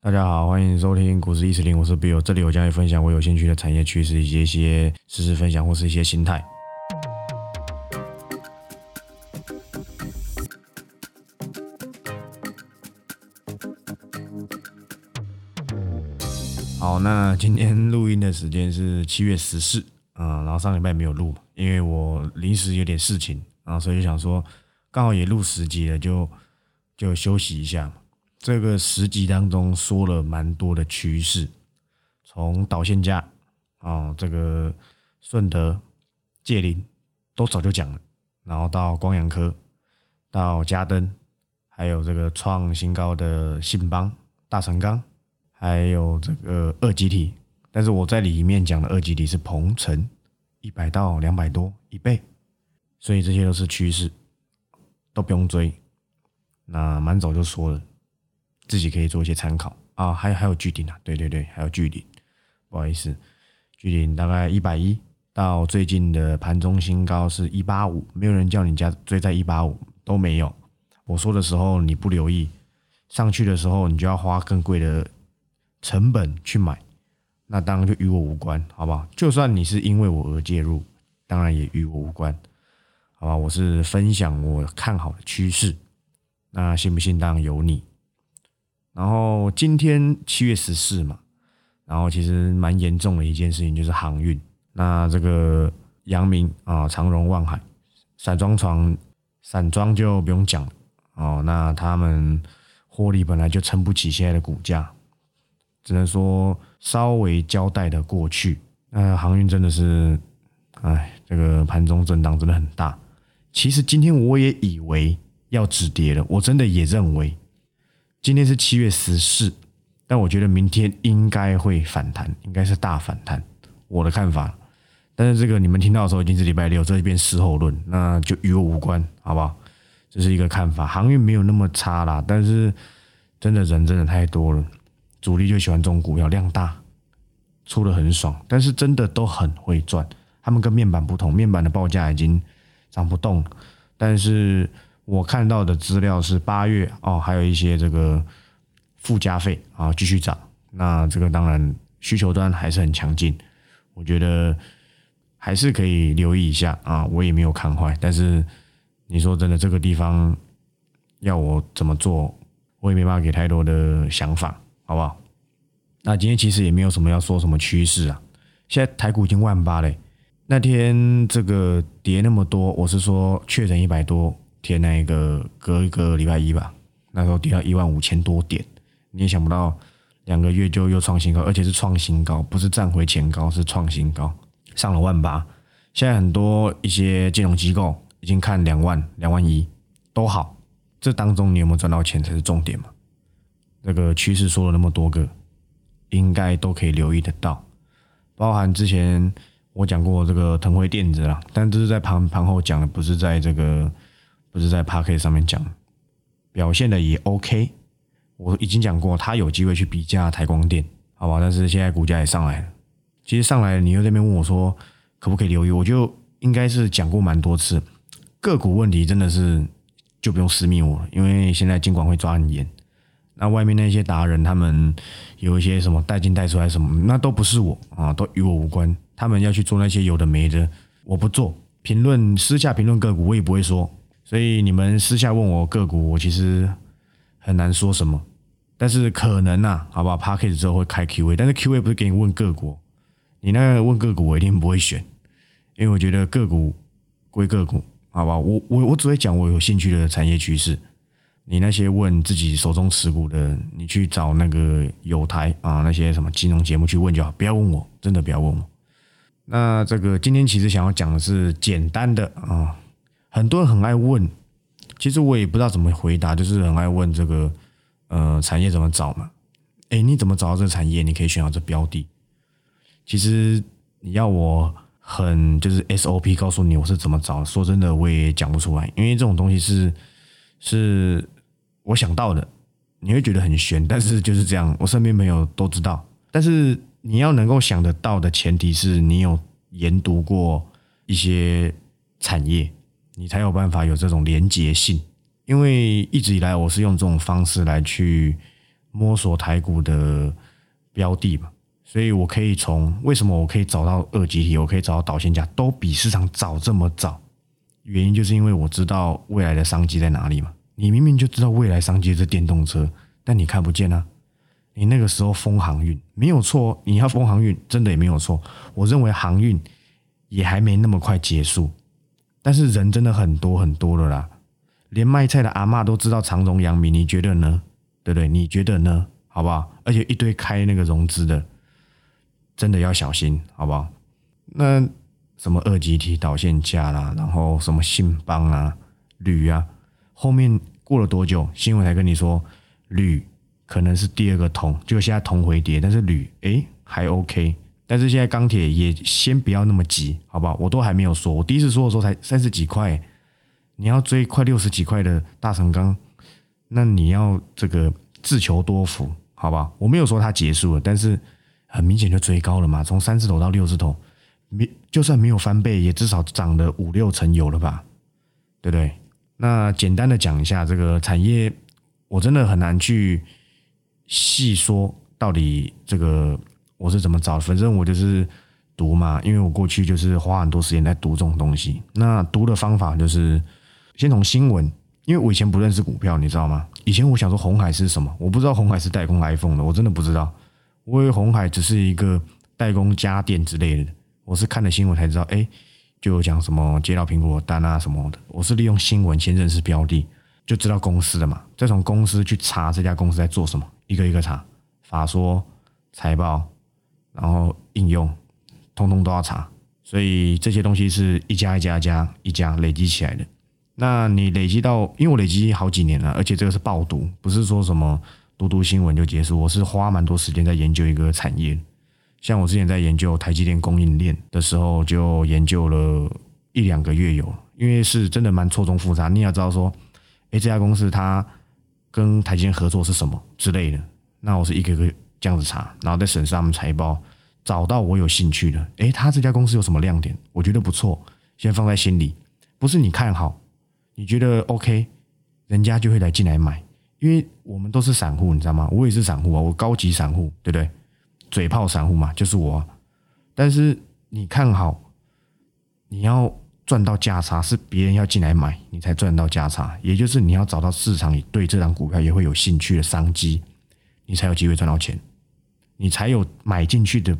大家好，欢迎收听股市一四零，我是 Bill，这里我将会分享我有兴趣的产业趋势以及一些实时分享或是一些心态。好，那今天录音的时间是七月十四，嗯，然后上礼拜没有录，因为我临时有点事情，啊，所以就想说刚好也录十集了，就就休息一下。这个十集当中说了蛮多的趋势，从导线架啊，这个顺德、界林都早就讲了，然后到光阳科，到嘉登，还有这个创新高的信邦、大成钢。还有这个二级体，但是我在里面讲的二级体是鹏程一百到两百多一倍，所以这些都是趋势，都不用追。那蛮早就说了，自己可以做一些参考啊。还还有巨顶啊，对对对，还有巨顶，不好意思，巨顶大概一百一到最近的盘中新高是一八五，没有人叫你家追在一八五都没有。我说的时候你不留意，上去的时候你就要花更贵的。成本去买，那当然就与我无关，好不好？就算你是因为我而介入，当然也与我无关，好吧？我是分享我看好的趋势，那信不信当然由你。然后今天七月十四嘛，然后其实蛮严重的一件事情就是航运，那这个阳明啊、长荣、万海、散装船、散装就不用讲哦，那他们获利本来就撑不起现在的股价。只能说稍微交代的过去。那航运真的是，哎，这个盘中震荡真的很大。其实今天我也以为要止跌了，我真的也认为今天是七月十四，但我觉得明天应该会反弹，应该是大反弹。我的看法。但是这个你们听到的时候已经是礼拜六，这一边事后论，那就与我无关，好不好？这是一个看法。航运没有那么差啦，但是真的人真的太多了。主力就喜欢这种股票，量大，出的很爽，但是真的都很会赚。他们跟面板不同，面板的报价已经涨不动。但是我看到的资料是八月哦，还有一些这个附加费啊继续涨。那这个当然需求端还是很强劲，我觉得还是可以留意一下啊。我也没有看坏，但是你说真的，这个地方要我怎么做，我也没办法给太多的想法。好不好？那今天其实也没有什么要说什么趋势啊。现在台股已经万八嘞。那天这个跌那么多，我是说确诊一百多天那一个隔一个礼拜一吧，那时候跌到一万五千多点，你也想不到两个月就又创新高，而且是创新高，不是站回前高，是创新高，上了万八。现在很多一些金融机构已经看两万、两万一都好，这当中你有没有赚到钱才是重点嘛？这个趋势说了那么多个，应该都可以留意得到，包含之前我讲过这个腾辉电子啦，但这是在盘盘后讲的，不是在这个不是在 p a r k 上面讲，表现的也 OK，我已经讲过，他有机会去比价台光电，好吧？但是现在股价也上来了，其实上来你又这边问我说可不可以留意，我就应该是讲过蛮多次，个股问题真的是就不用私密我了，因为现在监管会抓很严。那外面那些达人，他们有一些什么带进带出来什么，那都不是我啊，都与我无关。他们要去做那些有的没的，我不做。评论私下评论个股，我也不会说。所以你们私下问我个股，我其实很难说什么。但是可能呐，好不好 p a c k a g 之后会开 Q A，但是 Q A 不是给你问个股，你那个问个股，我一定不会选，因为我觉得个股归个股，好吧？我我我只会讲我有兴趣的产业趋势。你那些问自己手中持股的，你去找那个有台啊，那些什么金融节目去问就好，不要问我，真的不要问我。那这个今天其实想要讲的是简单的啊，很多人很爱问，其实我也不知道怎么回答，就是很爱问这个呃产业怎么找嘛？哎，你怎么找到这个产业？你可以选到这标的。其实你要我很就是 SOP 告诉你我是怎么找，说真的我也讲不出来，因为这种东西是是。我想到的，你会觉得很悬，但是就是这样。我身边朋友都知道，但是你要能够想得到的前提是你有研读过一些产业，你才有办法有这种连结性。因为一直以来我是用这种方式来去摸索台股的标的嘛，所以我可以从为什么我可以找到二级体，我可以找到导线价，都比市场早这么早。原因就是因为我知道未来的商机在哪里嘛。你明明就知道未来商机是电动车，但你看不见啊。你那个时候封航运没有错，你要封航运真的也没有错。我认为航运也还没那么快结束，但是人真的很多很多了啦。连卖菜的阿妈都知道长荣、阳明，你觉得呢？对不对？你觉得呢？好不好？而且一堆开那个融资的，真的要小心，好不好？那什么二级体导线架啦，然后什么信邦啊、铝啊，后面过了多久，新闻才跟你说铝可能是第二个铜，就现在铜回跌，但是铝诶还 OK，但是现在钢铁也先不要那么急，好不好？我都还没有说，我第一次说的时候才三十几块。你要追快六十几块的大成钢，那你要这个自求多福，好吧？我没有说它结束了，但是很明显就追高了嘛，从三字头到六字头，没就算没有翻倍，也至少涨了五六成有了吧？对不对？那简单的讲一下这个产业，我真的很难去细说到底这个我是怎么找，反正我就是读嘛，因为我过去就是花很多时间在读这种东西。那读的方法就是。先从新闻，因为我以前不认识股票，你知道吗？以前我想说红海是什么，我不知道红海是代工 iPhone 的，我真的不知道。我以为红海只是一个代工家电之类的，我是看了新闻才知道，哎，就有讲什么接到苹果单啊什么的。我是利用新闻先认识标的，就知道公司的嘛，再从公司去查这家公司在做什么，一个一个查，法说、财报，然后应用，通通都要查。所以这些东西是一家一家一家一家累积起来的。那你累积到，因为我累积好几年了，而且这个是爆读，不是说什么读读新闻就结束。我是花蛮多时间在研究一个产业，像我之前在研究台积电供应链的时候，就研究了一两个月有，因为是真的蛮错综复杂。你要知道说，哎，这家公司它跟台积电合作是什么之类的。那我是一个个这样子查，然后再审视他们财报，找到我有兴趣的，哎，他这家公司有什么亮点？我觉得不错，先放在心里，不是你看好。你觉得 OK，人家就会来进来买，因为我们都是散户，你知道吗？我也是散户啊，我高级散户，对不对？嘴炮散户嘛，就是我。但是你看好，你要赚到价差，是别人要进来买，你才赚到价差。也就是你要找到市场里对这张股票也会有兴趣的商机，你才有机会赚到钱，你才有买进去的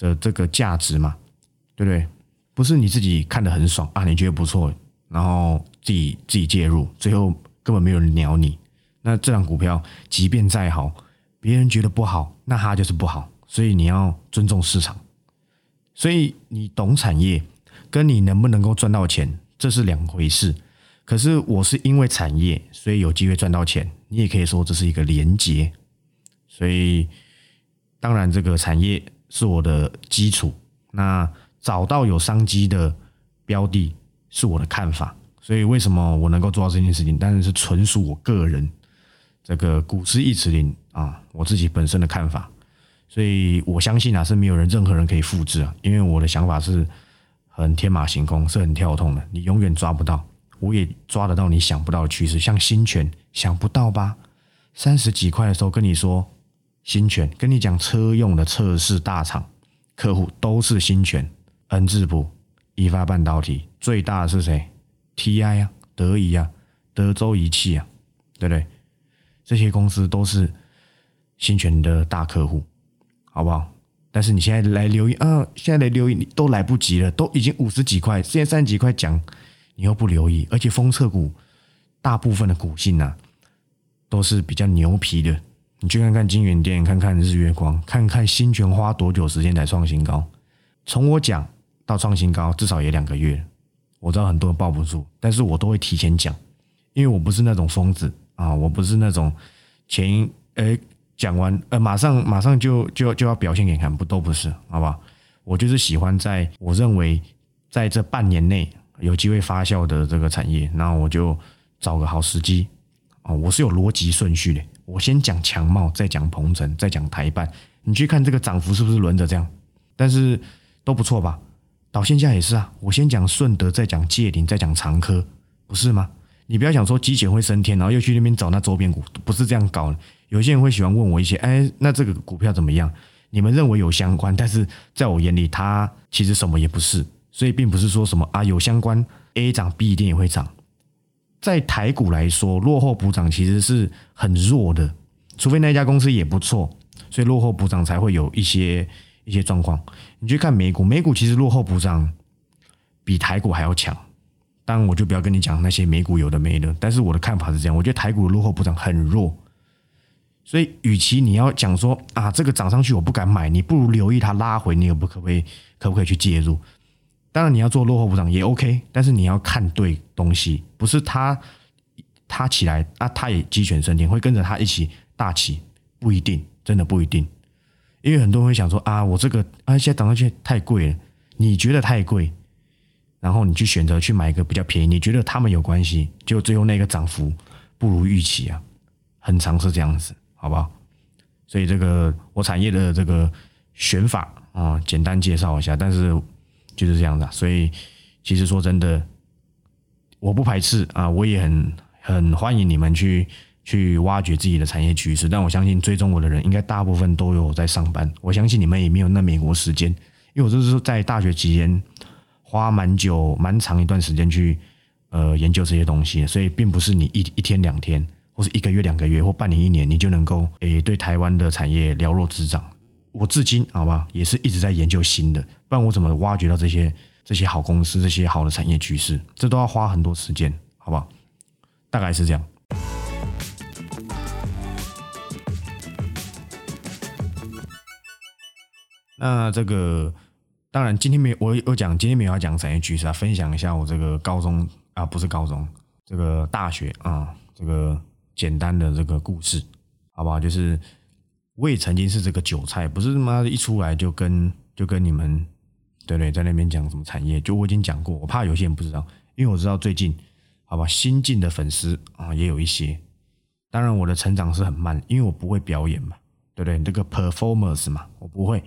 的这个价值嘛，对不对？不是你自己看得很爽啊，你觉得不错。然后自己自己介入，最后根本没有人鸟你。那这张股票即便再好，别人觉得不好，那它就是不好。所以你要尊重市场。所以你懂产业，跟你能不能够赚到钱，这是两回事。可是我是因为产业，所以有机会赚到钱。你也可以说这是一个连结。所以当然这个产业是我的基础。那找到有商机的标的。是我的看法，所以为什么我能够做到这件事情？当然是纯属我个人这个古诗一词林啊，我自己本身的看法。所以我相信啊，是没有人任何人可以复制啊，因为我的想法是很天马行空，是很跳动的，你永远抓不到，我也抓得到你想不到的趋势。像新权，想不到吧？三十几块的时候跟你说新权，跟你讲车用的测试大厂客户都是新权，N 字部。一发半导体最大的是谁？TI 啊，德仪啊，德州仪器啊，对不对？这些公司都是新权的大客户，好不好？但是你现在来留意啊，现在来留意你都来不及了，都已经五十几块，现在三十几块讲，你又不留意，而且封测股大部分的股性啊，都是比较牛皮的。你去看看金源店，看看日月光，看看新泉花多久时间才创新高？从我讲。到创新高至少也两个月，我知道很多人抱不住，但是我都会提前讲，因为我不是那种疯子啊，我不是那种前诶讲完呃马上马上就就就要表现给你看，不都不是，好不好？我就是喜欢在我认为在这半年内有机会发酵的这个产业，那我就找个好时机啊，我是有逻辑顺序的，我先讲强茂，再讲鹏程，再讲台办，你去看这个涨幅是不是轮着这样？但是都不错吧？导线架也是啊，我先讲顺德，再讲界林，再讲长科，不是吗？你不要想说机械会升天，然后又去那边找那周边股，不是这样搞的。有些人会喜欢问我一些，哎，那这个股票怎么样？你们认为有相关，但是在我眼里，它其实什么也不是，所以并不是说什么啊有相关，A 涨 B 一定也会涨。在台股来说，落后补涨其实是很弱的，除非那家公司也不错，所以落后补涨才会有一些一些状况。你去看美股，美股其实落后补涨比台股还要强。当然，我就不要跟你讲那些美股有的没的，但是我的看法是这样，我觉得台股的落后补涨很弱。所以，与其你要讲说啊，这个涨上去我不敢买，你不如留意它拉回，你可不可不可以可不可以去介入？当然，你要做落后补涨也 OK，但是你要看对东西，不是它它起来啊，它也鸡犬升天，会跟着它一起大起，不一定，真的不一定。因为很多人会想说啊，我这个啊现在涨上去太贵了，你觉得太贵，然后你去选择去买一个比较便宜，你觉得他们有关系，就最后那个涨幅不如预期啊，很常是这样子。好不好？所以这个我产业的这个选法啊，简单介绍一下，但是就是这样的。所以其实说真的，我不排斥啊，我也很很欢迎你们去去挖掘自己的产业趋势。但我相信追踪我的人，应该大部分都有在上班。我相信你们也没有那美国时间，因为我这是在大学期间花蛮久、蛮长一段时间去呃研究这些东西，所以并不是你一一天两天。或是一个月、两个月或半年、一年，你就能够诶对台湾的产业了若指掌。我至今好吧，也是一直在研究新的，不然我怎么挖掘到这些这些好公司、这些好的产业趋势？这都要花很多时间，好不好？大概是这样。那这个当然今天没有，我我讲今天没有要讲产业趋势啊，分享一下我这个高中啊，不是高中，这个大学啊，这个。简单的这个故事，好不好？就是我也曾经是这个韭菜，不是他妈的一出来就跟就跟你们对不对？在那边讲什么产业，就我已经讲过，我怕有些人不知道，因为我知道最近好吧，新进的粉丝啊也有一些。当然我的成长是很慢，因为我不会表演嘛，对不对？这个 performance 嘛，我不会，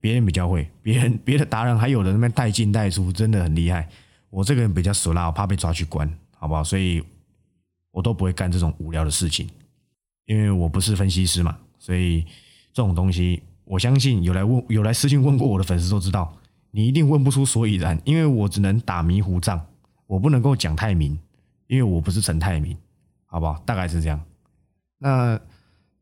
别人比较会，别人别的达人还有的那边带进带出，真的很厉害。我这个人比较俗辣，我怕被抓去关，好不好？所以。我都不会干这种无聊的事情，因为我不是分析师嘛，所以这种东西，我相信有来问、有来私信问过我的粉丝都知道，你一定问不出所以然，因为我只能打迷糊仗，我不能够讲太明，因为我不是陈太明，好不好？大概是这样。那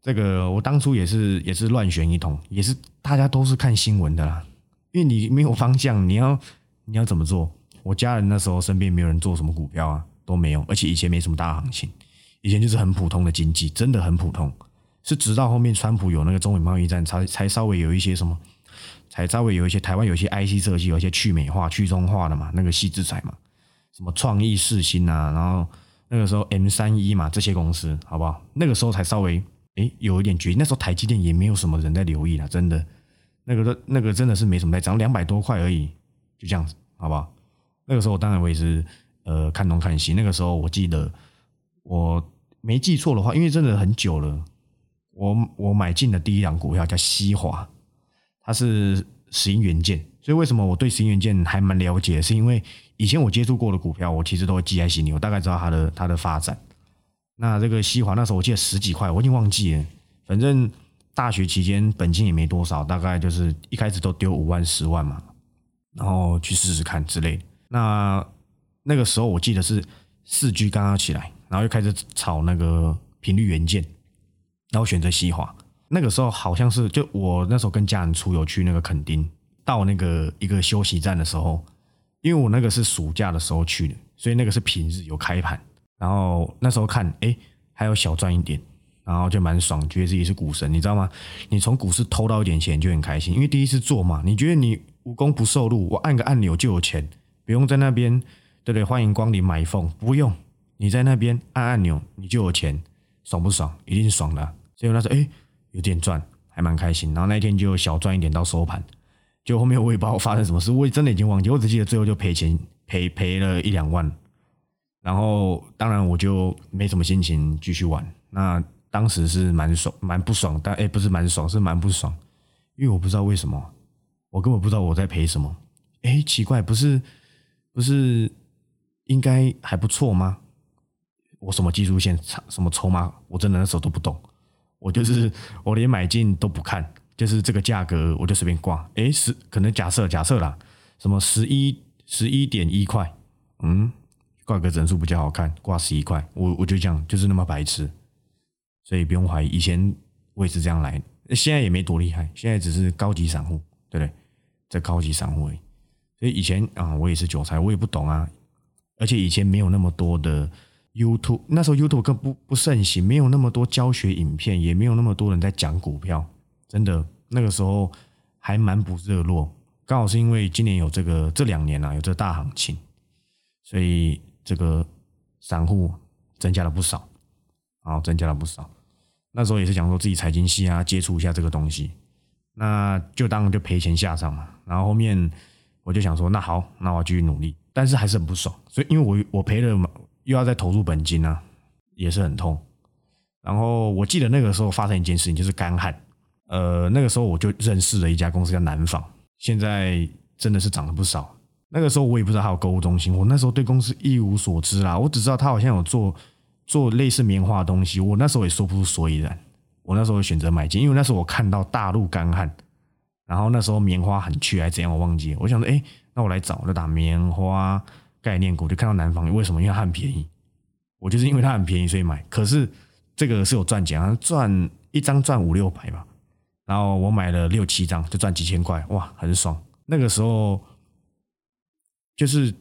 这个我当初也是也是乱选一通，也是大家都是看新闻的啦，因为你没有方向，你要你要怎么做？我家人那时候身边没有人做什么股票啊。都没有，而且以前没什么大行情，以前就是很普通的经济，真的很普通。是直到后面川普有那个中美贸易战，才才稍微有一些什么，才稍微有一些台湾有些 IC 设计，有一些去美化、去中化的嘛，那个细制裁嘛，什么创意四新啊，然后那个时候 M 三一嘛，这些公司好不好？那个时候才稍微诶有一点决心。那时候台积电也没有什么人在留意了，真的，那个那个真的是没什么在涨，两百多块而已，就这样子，好不好？那个时候当然我也是。呃，看东看西，那个时候我记得我没记错的话，因为真的很久了，我我买进的第一档股票叫西华，它是石英元件，所以为什么我对石英元件还蛮了解？是因为以前我接触过的股票，我其实都会记在心里，我大概知道它的它的发展。那这个西华那时候我记得十几块，我已经忘记了，反正大学期间本金也没多少，大概就是一开始都丢五万十万嘛，然后去试试看之类。那那个时候我记得是四 G 刚刚起来，然后又开始炒那个频率元件，然后选择西华。那个时候好像是就我那时候跟家人出游去那个垦丁，到那个一个休息站的时候，因为我那个是暑假的时候去的，所以那个是平日有开盘。然后那时候看，哎，还有小赚一点，然后就蛮爽，觉得自己是股神，你知道吗？你从股市偷到一点钱就很开心，因为第一次做嘛，你觉得你无功不受禄，我按个按钮就有钱，不用在那边。对不对，欢迎光临买凤，不用你在那边按按钮，你就有钱，爽不爽？一定爽的。所以那时候哎，有点赚，还蛮开心。然后那一天就小赚一点到收盘，就后面我也不知道发生什么事，我也真的已经忘记，我只记得最后就赔钱，赔赔了一两万。然后当然我就没什么心情继续玩。那当时是蛮爽，蛮不爽，但哎不是蛮爽，是蛮不爽，因为我不知道为什么，我根本不知道我在赔什么。哎，奇怪，不是不是。应该还不错吗？我什么技术线、什么筹码，我真的那时候都不懂。我就是我连买进都不看，就是这个价格我就随便挂。诶，十可能假设假设啦，什么十一十一点一块，嗯，挂个整数比较好看，挂十一块，我我就这样，就是那么白痴，所以不用怀疑。以前我也是这样来，现在也没多厉害，现在只是高级散户，对不对？在高级散户而已。所以以前啊，我也是韭菜，我也不懂啊，而且以前没有那么多的。YouTube 那时候 YouTube 更不不盛行，没有那么多教学影片，也没有那么多人在讲股票，真的那个时候还蛮不热络。刚好是因为今年有这个这两年啊有这大行情，所以这个散户增加了不少，啊增加了不少。那时候也是讲说自己财经系啊接触一下这个东西，那就当就赔钱下场嘛。然后后面我就想说那好，那我继续努力，但是还是很不爽。所以因为我我赔了。又要再投入本金呢，也是很痛。然后我记得那个时候发生一件事情，就是干旱。呃，那个时候我就认识了一家公司叫南纺，现在真的是涨了不少。那个时候我也不知道它有购物中心，我那时候对公司一无所知啦。我只知道它好像有做做类似棉花的东西，我那时候也说不出所以然。我那时候选择买进，因为那时候我看到大陆干旱，然后那时候棉花很缺，还怎样我忘记。我想说，哎，那我来找，我就打棉花。概念股就看到南方，为什么？因为它很便宜。我就是因为它很便宜，所以买。可是这个是有赚钱啊，赚一张赚五六百吧。然后我买了六七张，就赚几千块，哇，很爽。那个时候就是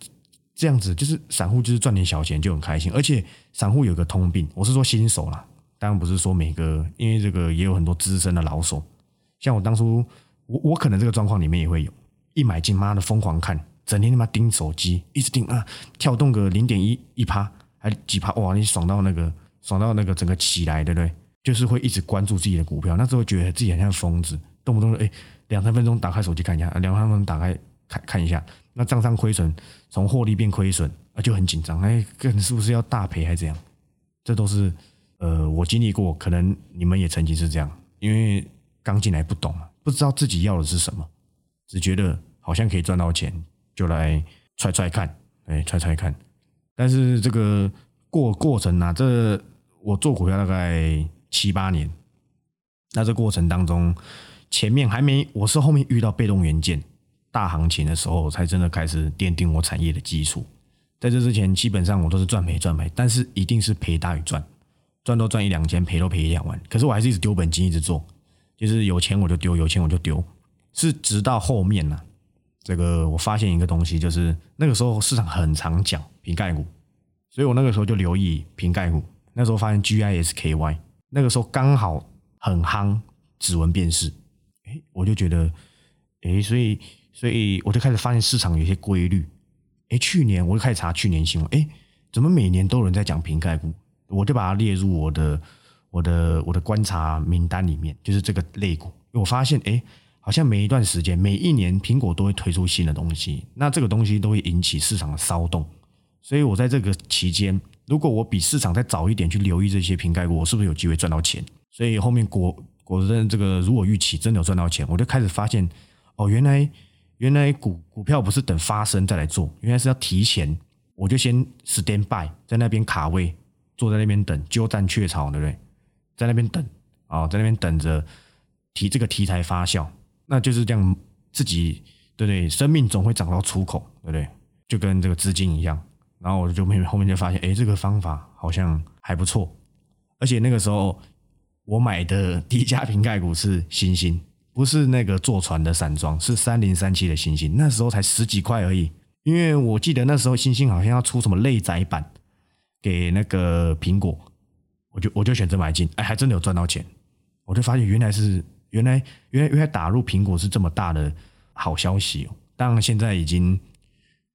这样子，就是散户就是赚点小钱就很开心。而且散户有个通病，我是说新手啦，当然不是说每个，因为这个也有很多资深的老手。像我当初，我我可能这个状况里面也会有，一买进，妈的疯狂看。整天他妈盯手机，一直盯啊，跳动个零点一一趴，还几趴哇！你爽到那个，爽到那个整个起来，对不对？就是会一直关注自己的股票，那时候觉得自己很像疯子，动不动哎两三分钟打开手机看一下，两三分钟打开看看一下，那账上亏损从获利变亏损啊，就很紧张，哎，能是不是要大赔还是怎样？这都是呃我经历过，可能你们也曾经是这样，因为刚进来不懂嘛，不知道自己要的是什么，只觉得好像可以赚到钱。就来揣揣看，哎，揣揣看。但是这个过过程呢，这我做股票大概七八年，那这过程当中，前面还没，我是后面遇到被动元件大行情的时候，才真的开始奠定我产业的基础。在这之前，基本上我都是赚赔赚赔，但是一定是赔大于赚，赚都赚一两千，赔都赔一两万。可是我还是一直丢本金，一直做，就是有钱我就丢，有钱我就丢，是直到后面呢。这个我发现一个东西，就是那个时候市场很常讲瓶盖股，所以我那个时候就留意瓶盖股。那时候发现 GISKY，那个时候刚好很夯指纹辨识，哎，我就觉得，哎，所以所以我就开始发现市场有些规律。哎，去年我就开始查去年新闻，哎，怎么每年都有人在讲瓶盖股？我就把它列入我的我的我的观察名单里面，就是这个类股。我发现，哎。好像每一段时间，每一年苹果都会推出新的东西，那这个东西都会引起市场的骚动。所以我在这个期间，如果我比市场再早一点去留意这些瓶盖股，我是不是有机会赚到钱？所以后面果果真这个如我预期，真的有赚到钱，我就开始发现，哦，原来原来股股票不是等发生再来做，原来是要提前，我就先 stand by 在那边卡位，坐在那边等，鸠占鹊巢，对不对？在那边等啊，在那边等着提这个题材发酵。那就是这样，自己对不对？生命总会长到出口，对不对？就跟这个资金一样。然后我就后面后面就发现，哎，这个方法好像还不错。而且那个时候我买的第一家瓶盖股是星星，不是那个坐船的散装，是三零三七的星星。那时候才十几块而已。因为我记得那时候星星好像要出什么内载版给那个苹果，我就我就选择买进，哎，还真的有赚到钱。我就发现原来是。原来，原来，原来打入苹果是这么大的好消息哦！当然，现在已经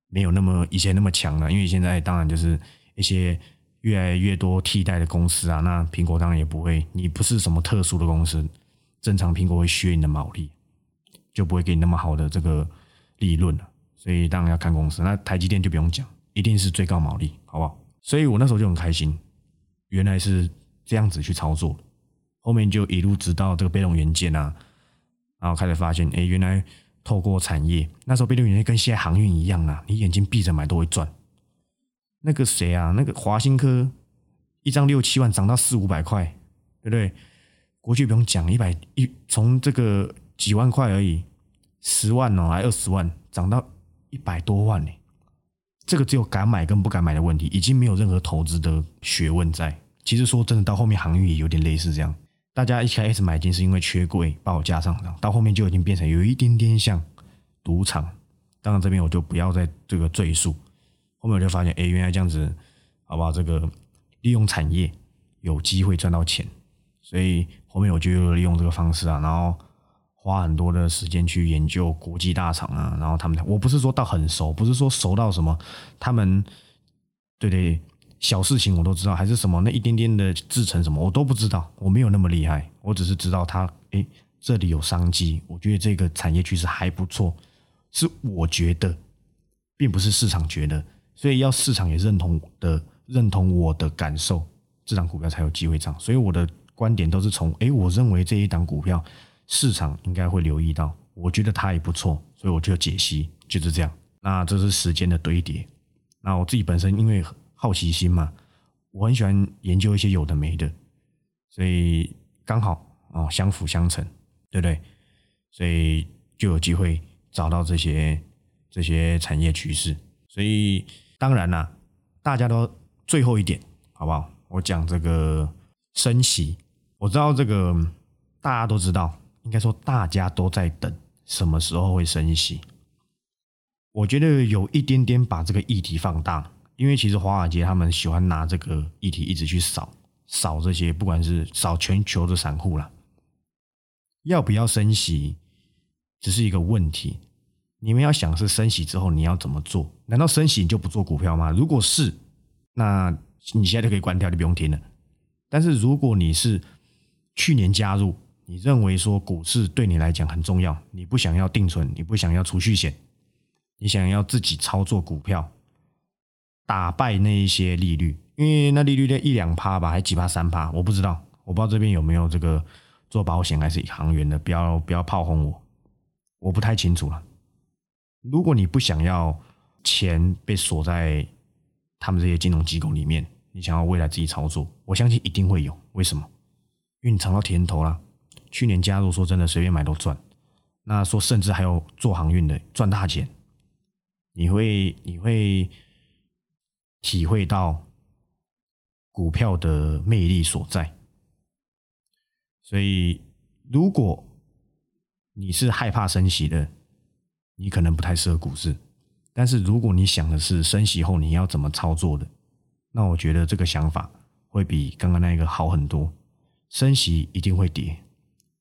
没有那么以前那么强了，因为现在当然就是一些越来越多替代的公司啊。那苹果当然也不会，你不是什么特殊的公司，正常苹果会削你的毛利，就不会给你那么好的这个利润了。所以当然要看公司。那台积电就不用讲，一定是最高毛利，好不好？所以我那时候就很开心，原来是这样子去操作的。后面就一路直到这个被动元件啊，然后开始发现，哎，原来透过产业，那时候被动元件跟现在航运一样啊，你眼睛闭着买都会赚。那个谁啊，那个华兴科一张六七万涨到四五百块，对不对？过去不用讲，一百一从这个几万块而已，十万哦，还二十万，涨到一百多万呢。这个只有敢买跟不敢买的问题，已经没有任何投资的学问在。其实说真的，到后面航运也有点类似这样，大家一开始买进是因为缺柜报价上涨，到后面就已经变成有一点点像赌场。当然这边我就不要再这个赘述。后面我就发现，哎，原来这样子，好不好？这个利用产业有机会赚到钱，所以后面我就利用这个方式啊，然后。花很多的时间去研究国际大厂啊，然后他们，我不是说到很熟，不是说熟到什么，他们，对对，小事情我都知道，还是什么那一点点的制成什么我都不知道，我没有那么厉害，我只是知道它，诶，这里有商机，我觉得这个产业趋势还不错，是我觉得，并不是市场觉得，所以要市场也认同的，认同我的感受，这档股票才有机会涨，所以我的观点都是从，诶，我认为这一档股票。市场应该会留意到，我觉得它也不错，所以我就解析，就是这样。那这是时间的堆叠。那我自己本身因为好奇心嘛，我很喜欢研究一些有的没的，所以刚好哦相辅相成，对不对？所以就有机会找到这些这些产业趋势。所以当然啦，大家都最后一点好不好？我讲这个升息，我知道这个大家都知道。应该说，大家都在等什么时候会升息。我觉得有一点点把这个议题放大，因为其实华尔街他们喜欢拿这个议题一直去扫扫这些，不管是扫全球的散户啦，要不要升息，只是一个问题。你们要想是升息之后你要怎么做？难道升息你就不做股票吗？如果是，那你现在就可以关掉，就不用听了。但是如果你是去年加入，你认为说股市对你来讲很重要，你不想要定存，你不想要储蓄险，你想要自己操作股票，打败那一些利率，因为那利率在一两趴吧，还几趴三趴，我不知道，我不知道这边有没有这个做保险还是行员的，不要不要炮轰我，我不太清楚了。如果你不想要钱被锁在他们这些金融机构里面，你想要未来自己操作，我相信一定会有。为什么？因为你尝到甜头了。去年加入说真的随便买都赚，那说甚至还有做航运的赚大钱，你会你会体会到股票的魅力所在。所以如果你是害怕升息的，你可能不太适合股市。但是如果你想的是升息后你要怎么操作的，那我觉得这个想法会比刚刚那个好很多。升息一定会跌。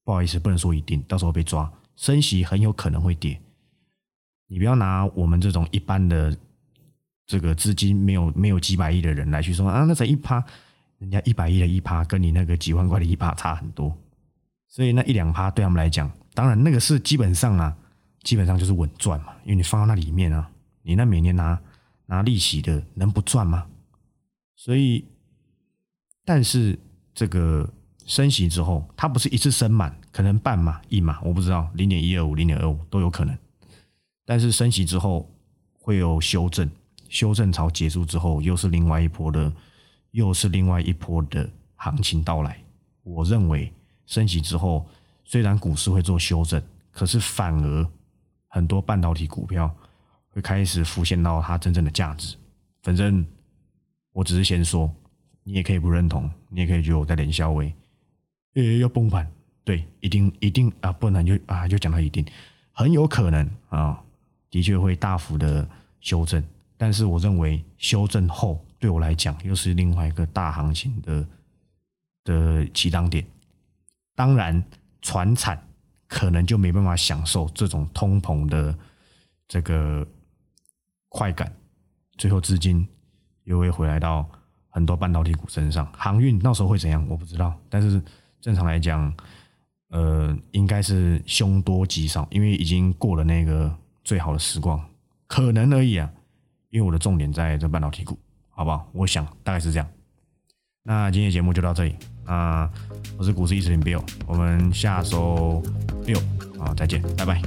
不好意思，不能说一定，到时候被抓，升息很有可能会跌。你不要拿我们这种一般的这个资金没有没有几百亿的人来去说啊，那才一趴，人家一百亿的一趴跟你那个几万块的一趴差很多，所以那一两趴对他们来讲，当然那个是基本上啊，基本上就是稳赚嘛，因为你放到那里面啊，你那每年拿拿利息的能不赚吗？所以，但是这个。升息之后，它不是一次升满，可能半码、一码，我不知道，零点一二五、零点二五都有可能。但是升息之后会有修正，修正潮结束之后，又是另外一波的，又是另外一波的行情到来。我认为升息之后，虽然股市会做修正，可是反而很多半导体股票会开始浮现到它真正的价值。反正我只是先说，你也可以不认同，你也可以觉得我在连消微。呃，要崩盘，对，一定一定啊，不然就啊，就讲到一定，很有可能啊，的确会大幅的修正，但是我认为修正后对我来讲又是另外一个大行情的的起涨点，当然，船产可能就没办法享受这种通膨的这个快感，最后资金又会回来到很多半导体股身上，航运那时候会怎样，我不知道，但是。正常来讲，呃，应该是凶多吉少，因为已经过了那个最好的时光，可能而已啊。因为我的重点在这半导体股，好不好？我想大概是这样。那今天节目就到这里那，我是股市一直零 Bill，我们下周六啊再见，拜拜。